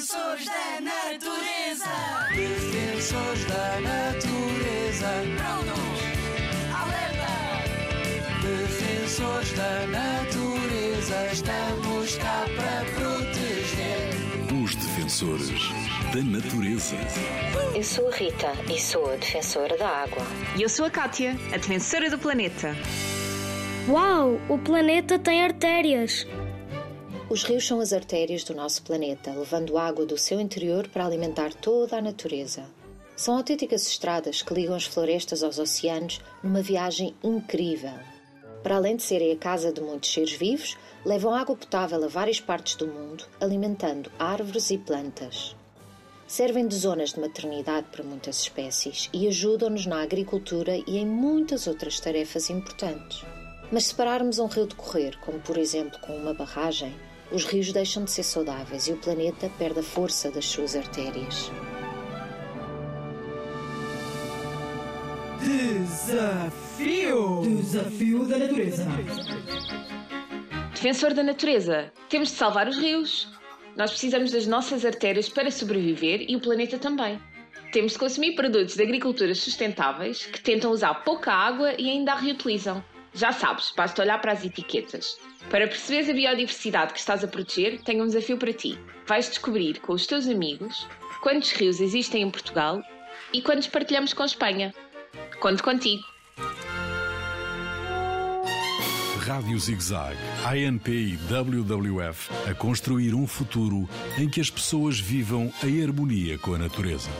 Defensores da natureza. Defensores da natureza. Prontos. Alerta. Defensores da natureza. Estamos cá para proteger. Os defensores da natureza. Eu sou a Rita e sou a defensora da água. E eu sou a Kátia, a defensora do planeta. Uau! O planeta tem artérias! Os rios são as artérias do nosso planeta, levando água do seu interior para alimentar toda a natureza. São autênticas estradas que ligam as florestas aos oceanos numa viagem incrível. Para além de serem a casa de muitos seres vivos, levam água potável a várias partes do mundo, alimentando árvores e plantas. Servem de zonas de maternidade para muitas espécies e ajudam-nos na agricultura e em muitas outras tarefas importantes. Mas se pararmos um rio de correr, como por exemplo com uma barragem, os rios deixam de ser saudáveis e o planeta perde a força das suas artérias. Desafio! Desafio da natureza. Defensor da natureza, temos de salvar os rios. Nós precisamos das nossas artérias para sobreviver e o planeta também. Temos de consumir produtos de agricultura sustentáveis que tentam usar pouca água e ainda a reutilizam. Já sabes, basta olhar para as etiquetas. Para perceberes a biodiversidade que estás a proteger, tenho um desafio para ti. Vais descobrir com os teus amigos quantos rios existem em Portugal e quantos partilhamos com Espanha. Conto contigo. Rádio ZigZag, ANP e WWF a construir um futuro em que as pessoas vivam em harmonia com a natureza.